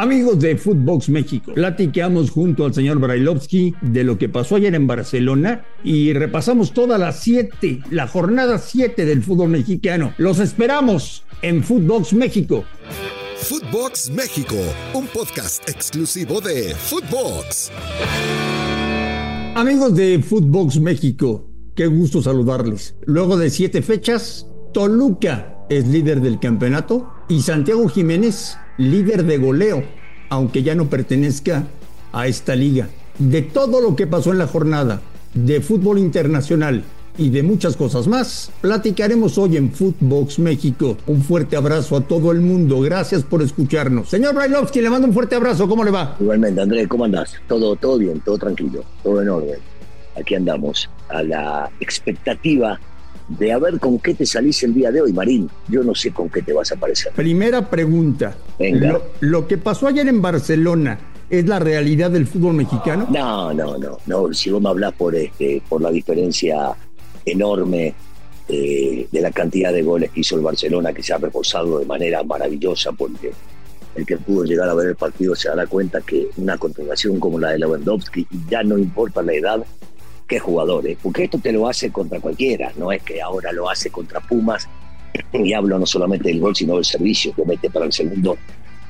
Amigos de Footbox México, platicamos junto al señor Brailovsky de lo que pasó ayer en Barcelona y repasamos toda la la jornada 7 del fútbol mexicano. Los esperamos en Footbox México. Footbox México, un podcast exclusivo de Footbox. Amigos de Footbox México, qué gusto saludarles. Luego de siete fechas, Toluca es líder del campeonato y Santiago Jiménez líder de goleo, aunque ya no pertenezca a esta liga. De todo lo que pasó en la jornada de fútbol internacional y de muchas cosas más, platicaremos hoy en Footbox México. Un fuerte abrazo a todo el mundo. Gracias por escucharnos. Señor Brailovsky, le mando un fuerte abrazo. ¿Cómo le va? Igualmente, Andrés, ¿cómo andás? Todo, todo bien, todo tranquilo, todo en orden. Aquí andamos a la expectativa de a ver con qué te salís el día de hoy, Marín. Yo no sé con qué te vas a aparecer. Primera pregunta. Venga. Lo, que pasó ayer en Barcelona, ¿es la realidad del fútbol mexicano? No, no, no. no. Si vos me hablas por, este, por la diferencia enorme eh, de la cantidad de goles que hizo el Barcelona, que se ha reforzado de manera maravillosa, porque el que pudo llegar a ver el partido se dará cuenta que una contratación como la de Lewandowski, ya no importa la edad, qué jugadores, porque esto te lo hace contra cualquiera, no es que ahora lo hace contra Pumas, y hablo no solamente del gol, sino del servicio que mete para el segundo,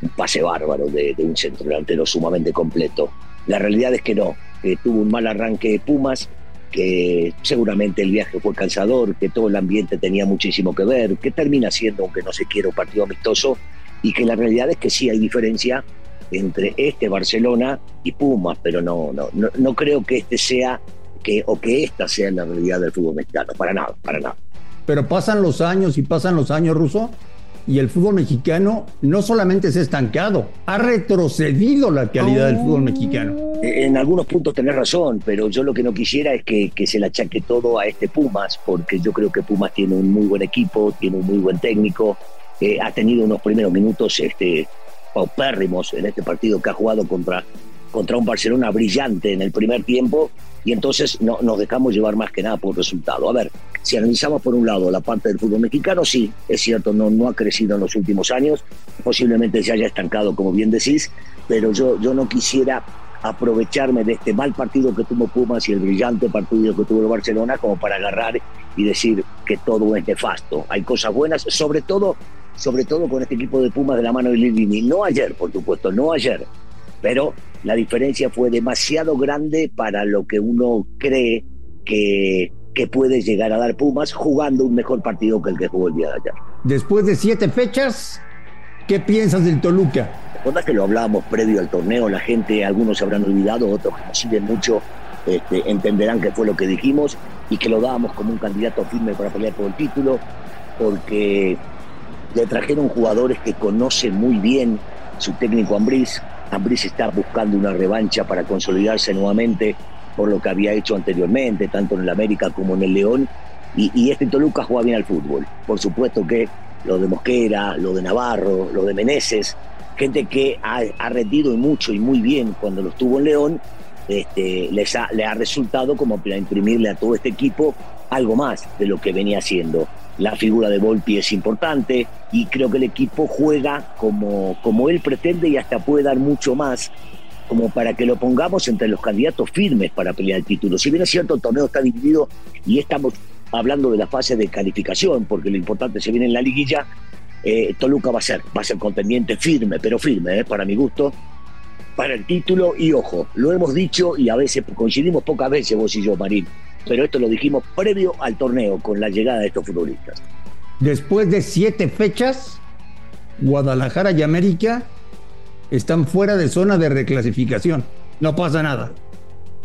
un pase bárbaro de, un centro delantero sumamente completo. La realidad es que no, que tuvo un mal arranque de Pumas, que seguramente el viaje fue cansador, que todo el ambiente tenía muchísimo que ver, que termina siendo, aunque no se quiera, un partido amistoso, y que la realidad es que sí hay diferencia entre este Barcelona y Pumas, pero no, no, no, no creo que este sea que, o que esta sea la realidad del fútbol mexicano. Para nada, para nada. Pero pasan los años y pasan los años, Ruso, y el fútbol mexicano no solamente se ha estancado, ha retrocedido la calidad del fútbol mexicano. En algunos puntos tenés razón, pero yo lo que no quisiera es que, se le achaque todo a este Pumas, porque yo creo que Pumas tiene un muy buen equipo, tiene un muy buen técnico, eh, ha tenido unos primeros minutos este, paupérrimos en este partido que ha jugado contra, contra un Barcelona brillante en el primer tiempo y entonces no, nos dejamos llevar más que nada por resultado. A ver, si analizamos por un lado la parte del fútbol mexicano, sí, es cierto, no, no ha crecido en los últimos años, posiblemente se haya estancado, como bien decís, pero yo, yo no quisiera aprovecharme de este mal partido que tuvo Pumas y el brillante partido que tuvo el Barcelona como para agarrar y decir que todo es nefasto. Hay cosas buenas, sobre todo, sobre todo con este equipo de Pumas de la mano de Lilini. No ayer, por supuesto, no ayer, pero la diferencia fue demasiado grande para lo que uno cree que, que puede llegar a dar Pumas jugando un mejor partido que el que jugó el día de ayer. Después de siete fechas, ¿qué piensas del Toluca? Recuerda que lo hablábamos previo al torneo, la gente, algunos se habrán olvidado, otros que nos siguen mucho, este, entenderán que fue lo que dijimos y que lo dábamos como un candidato firme para pelear por el título, porque le trajeron jugadores que conocen muy bien su técnico Ambriz, Ambriz está buscando una revancha para consolidarse nuevamente por lo que había hecho anteriormente, tanto en el América como en el León. Y, este Toluca juega bien al fútbol. Por supuesto que lo de Mosquera, lo de Navarro, lo de Meneses, gente que ha, ha rendido mucho y muy bien cuando lo estuvo en León, este, les le ha resultado como para imprimirle a todo este equipo algo más de lo que venía haciendo la figura de Volpi es importante y creo que el equipo juega como, como él pretende y hasta puede dar mucho más como para que lo pongamos entre los candidatos firmes para pelear el título. Si bien es cierto, el torneo está dividido y estamos hablando de la fase de calificación, porque lo importante se viene en la liguilla, eh, Toluca va a ser, va a ser contendiente firme, pero firme, eh, para mi gusto, para el título. Y ojo, lo hemos dicho y a veces coincidimos pocas veces vos y yo, Marín pero esto lo dijimos previo al torneo con la llegada de estos futbolistas. Después de siete fechas, Guadalajara y América están fuera de zona de reclasificación. No pasa nada.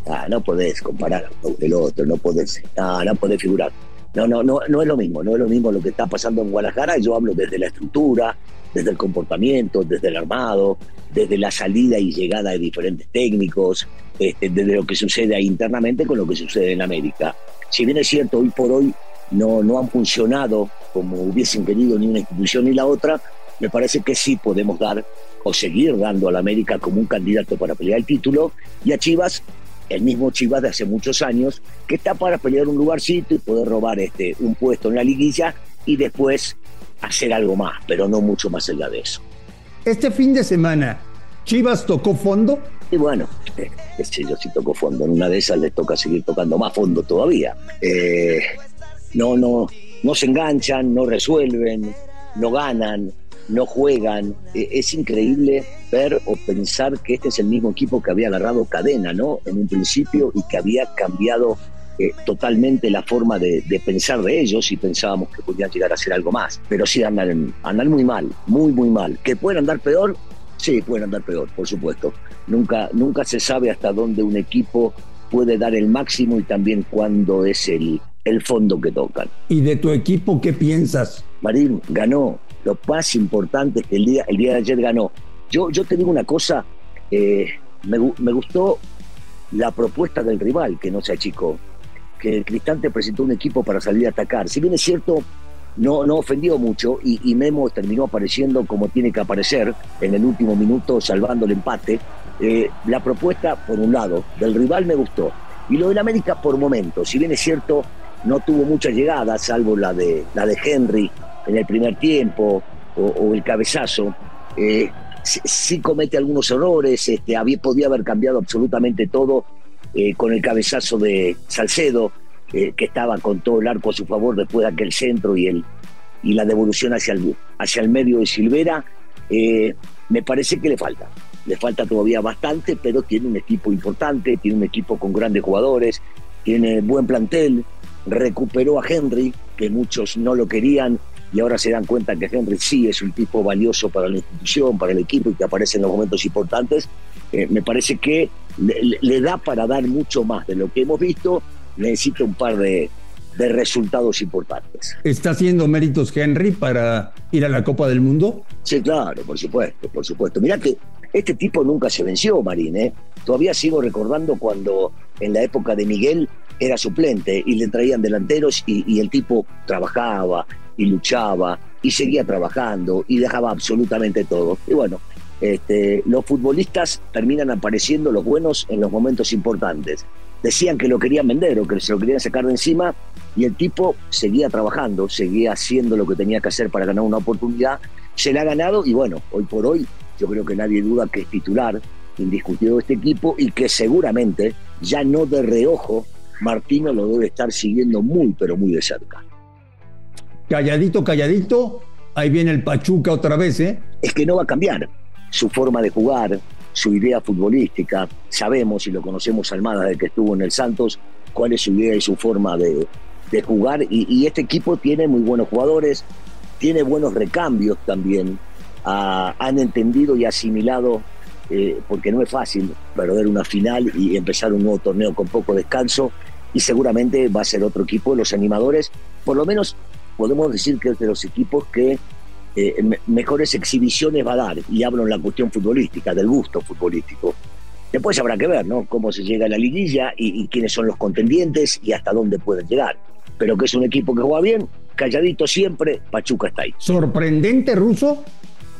Ah, no podés comparar del otro, no podés, ah, no podés figurar. No, no, no, no es lo mismo, no es lo mismo lo que está pasando en Guadalajara. Yo hablo desde la estructura, desde el comportamiento, desde el armado, desde la salida y llegada de diferentes técnicos, este, desde lo que sucede internamente con lo que sucede en América. Si bien es cierto, hoy por hoy no, no han funcionado como hubiesen querido ni una institución ni la otra, me parece que sí podemos dar o seguir dando a la América como un candidato para pelear el título y a Chivas, el mismo Chivas de hace muchos años, que está para pelear un lugarcito y poder robar este, un puesto en la liguilla y después hacer algo más, pero no mucho más allá de eso. Este fin de semana ¿Chivas tocó fondo? Y bueno, eh, qué yo, si tocó fondo. En una de esas les toca seguir tocando más fondo todavía. Eh, no, no, no se enganchan, no resuelven, no ganan, no juegan. Eh, es increíble ver o pensar que este es el mismo equipo que había agarrado cadena, ¿no? En un principio y que había cambiado eh, totalmente la forma de, pensar de ellos y pensábamos que podían llegar a ser algo más. Pero sí andan, andan muy mal, muy, muy mal. ¿Que pueden andar peor? Sí, pueden andar peor, por supuesto. Nunca, nunca se sabe hasta dónde un equipo puede dar el máximo y también cuándo es el, el fondo que tocan. ¿Y de tu equipo qué piensas? Marín ganó. Lo más importante es que el día, el día de ayer ganó. Yo, yo te digo una cosa, eh, me, me, gustó la propuesta del rival, que no se achicó, que el Cristante presentó un equipo para salir a atacar. Si bien es cierto, no, no ofendió mucho y, Memo terminó apareciendo como tiene que aparecer en el último minuto, salvando el empate. Eh, la propuesta, por un lado, del rival me gustó. Y lo del América por momentos. Si bien es cierto, no tuvo muchas llegadas, salvo la de, la de Henry en el primer tiempo o, el cabezazo. Eh, sí, comete algunos errores, este, había, podía haber cambiado absolutamente todo eh, con el cabezazo de Salcedo, eh, que estaba con todo el arco a su favor después de aquel centro y, el, y la devolución hacia el, hacia el medio de Silvera. me parece que le falta. Le falta todavía bastante, pero tiene un equipo importante, tiene un equipo con grandes jugadores, tiene buen plantel, recuperó a Henry, que muchos no lo querían, y ahora se dan cuenta que Henry sí es un tipo valioso para la institución, para el equipo y que aparece en los momentos importantes. Eh, me parece que le, da para dar mucho más de lo que hemos visto. Necesita un par de, de resultados importantes. ¿Está haciendo méritos Henry para ir a la Copa del Mundo? Sí, claro, por supuesto, por supuesto. Mirá que este tipo nunca se venció, Marín. ¿eh? Todavía sigo recordando cuando en la época de Miguel era suplente y le traían delanteros y, el tipo trabajaba y luchaba y seguía trabajando y dejaba absolutamente todo. Y bueno, este, los futbolistas terminan apareciendo los buenos en los momentos importantes. Decían que lo querían vender o que se lo querían sacar de encima y el tipo seguía trabajando, seguía haciendo lo que tenía que hacer para ganar una oportunidad. Se la ha ganado y bueno, hoy por hoy yo creo que nadie duda que es titular indiscutido de este equipo y que seguramente ya no de reojo Martino lo debe estar siguiendo muy, pero muy de cerca. Calladito, calladito, ahí viene el Pachuca otra vez, ¿eh? Es que no va a cambiar su forma de jugar, su idea futbolística. Sabemos y lo conocemos Almada de que estuvo en el Santos, cuál es su idea y su forma de, jugar. Y, este equipo tiene muy buenos jugadores, tiene buenos recambios también. Ah, han entendido y asimilado eh, porque no es fácil perder una final y empezar un nuevo torneo con poco descanso y seguramente va a ser otro equipo de los animadores, por lo menos podemos decir que es de los equipos que eh, mejores exhibiciones va a dar, y hablo en la cuestión futbolística, del gusto futbolístico. Después habrá que ver, ¿no? Cómo se llega a la liguilla y, y quiénes son los contendientes y hasta dónde pueden llegar. Pero que es un equipo que juega bien, calladito siempre, Pachuca está ahí. Sorprendente, Ruso,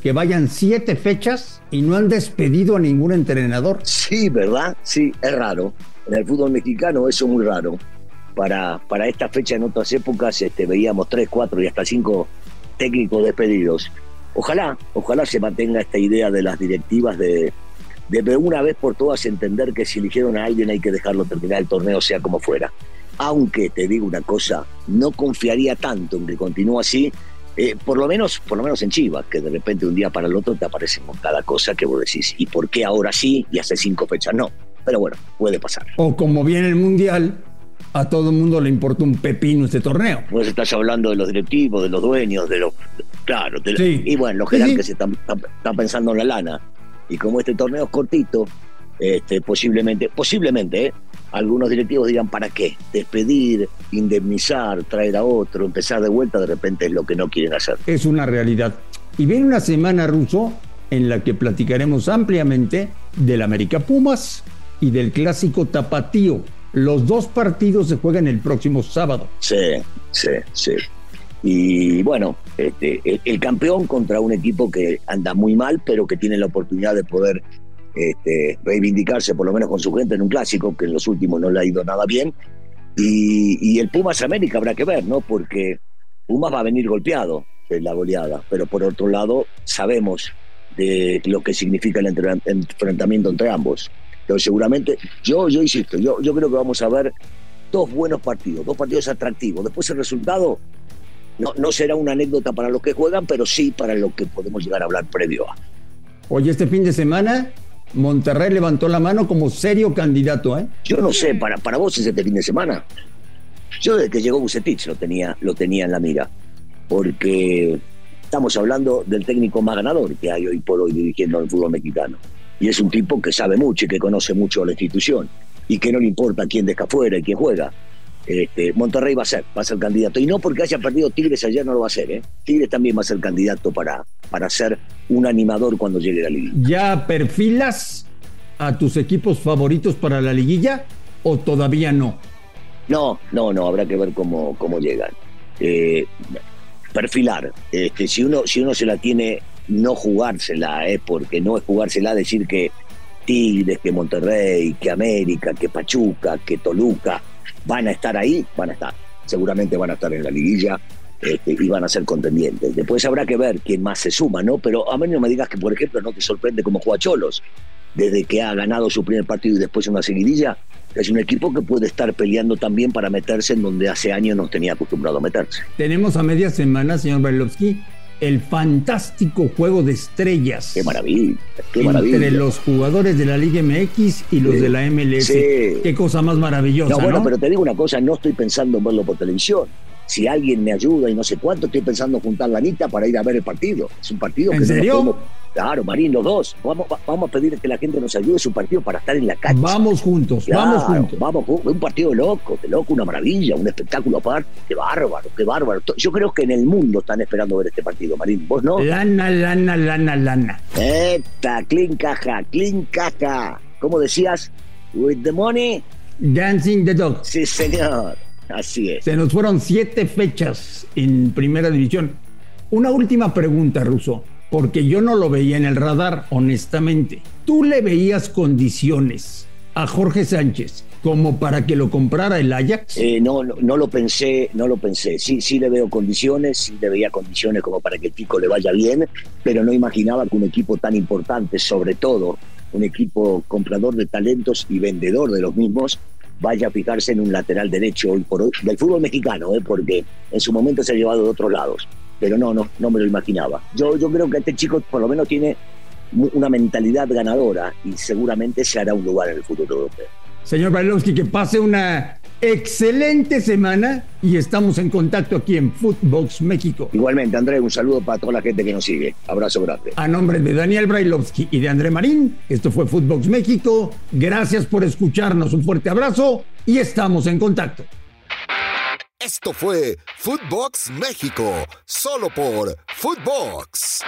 que vayan siete fechas y no han despedido a ningún entrenador. Sí, ¿verdad? Sí, es raro. En el fútbol mexicano eso es muy raro. Para, para esta fecha en otras épocas este, veíamos tres, cuatro y hasta cinco técnicos despedidos. Ojalá, ojalá se mantenga esta idea de las directivas de, de una vez por todas entender que si eligieron a alguien hay que dejarlo terminar el torneo sea como fuera. Aunque te digo una cosa, no confiaría tanto en que continúe así eh, por lo menos por lo menos en Chivas, que de repente un día para el otro te aparecen con cada cosa que vos decís, ¿y por qué ahora sí y hace cinco fechas no? Pero bueno, puede pasar. O como viene el Mundial, a todo el mundo le importa un pepino este torneo. Pues estás hablando de los directivos, de los dueños, de los... Claro, y bueno, los que están, están, pensando en la lana. Y como este torneo es cortito, este, posiblemente, posiblemente, ¿eh? algunos directivos digan, ¿para qué? Despedir, indemnizar, traer a otro, empezar de vuelta, de repente es lo que no quieren hacer. Es una realidad. Y viene una semana, Ruso, en la que platicaremos ampliamente del América Pumas y del clásico Tapatío. Los dos partidos se juegan el próximo sábado. Sí, sí, sí. Y bueno, este, el campeón contra un equipo que anda muy mal, pero que tiene la oportunidad de poder este, reivindicarse por lo menos con su gente en un clásico, que en los últimos no le ha ido nada bien. Y, el Pumas América habrá que ver, ¿no? Porque Pumas va a venir golpeado en la goleada, pero por otro lado sabemos de lo que significa el enfrentamiento entre ambos. Pero seguramente, yo, yo insisto, yo, yo creo que vamos a ver dos buenos partidos, dos partidos atractivos. Después el resultado no, no será una anécdota para los que juegan, pero sí para lo que podemos llegar a hablar previo a. Oye, este fin de semana Monterrey levantó la mano como serio candidato, ¿eh? Yo no sé, para, para vos es este fin de semana. Yo desde que llegó Bucetich lo tenía, lo tenía en la mira, porque estamos hablando del técnico más ganador que hay hoy por hoy dirigiendo al fútbol mexicano. Y es un tipo que sabe mucho y que conoce mucho a la institución y que no le importa quién deja afuera y quién juega. Este, Monterrey va a ser, va a ser candidato. Y no porque haya perdido Tigres ayer no lo va a ser, ¿eh? Tigres también va a ser candidato para, para ser un animador cuando llegue la liguilla. ¿Ya perfilas a tus equipos favoritos para la liguilla o todavía no? No, no, no, habrá que ver cómo, cómo llegan. Eh, perfilar. Este, si, uno, si uno se la tiene, no jugársela, ¿eh? porque no es jugársela decir que Tigres, que Monterrey, que América, que Pachuca, que Toluca van a estar ahí, van a estar. Seguramente van a estar en la liguilla este, y van a ser contendientes. Después habrá que ver quién más se suma, ¿no? Pero a mí no me digas que, por ejemplo, no te sorprende cómo juega Cholos, desde que ha ganado su primer partido y después una seguidilla. Es un equipo que puede estar peleando también para meterse en donde hace años no tenía acostumbrado a meterse. Tenemos a media semana, señor Berlovsky, el fantástico juego de estrellas. Qué maravilla, qué maravilla. Entre los jugadores de la Liga MX y los de la MLS. Qué cosa más maravillosa. No, bueno, pero te digo una cosa, no estoy pensando en verlo por televisión. Si alguien me ayuda y no sé cuánto, estoy pensando en juntar la anita para ir a ver el partido. Es un partido ¿En serio? Claro, Marín, los dos. Vamos, vamos a pedir que la gente nos ayude su partido para estar en la cancha. Vamos juntos, vamos juntos. Vamos, un partido de loco, de loco, una maravilla, un espectáculo aparte. Qué bárbaro, qué bárbaro. Yo creo que en el mundo están esperando ver este partido, Marín. ¿Vos no? Lana, lana, lana, lana. Esta, clean caja, clean caja. ¿Cómo decías? With the money. Dancing the dog. Sí, señor. Así es. Se nos fueron siete fechas en primera división. Una última pregunta, Russo porque yo no lo veía en el radar, honestamente. ¿Tú le veías condiciones a Jorge Sánchez como para que lo comprara el Ajax? Eh, no, no, lo pensé, no lo pensé. Sí, sí le veo condiciones, sí le veía condiciones como para que el pico le vaya bien, pero no imaginaba que un equipo tan importante, sobre todo un equipo comprador de talentos y vendedor de los mismos, vaya a fijarse en un lateral derecho hoy por hoy, del fútbol mexicano, ¿eh? porque en su momento se ha llevado de otros lados pero no, no, no me lo imaginaba. Yo, yo creo que este chico por lo menos tiene una mentalidad ganadora y seguramente se hará un lugar en el futuro europeo. Señor Brailovsky, que pase una excelente semana y estamos en contacto aquí en Footbox México. Igualmente, André, un saludo para toda la gente que nos sigue. Abrazo grande. A nombre de Daniel Brailovsky y de André Marín, esto fue Footbox México. Gracias por escucharnos, un fuerte abrazo y estamos en contacto. Esto fue Footbox México, solo por Footbox.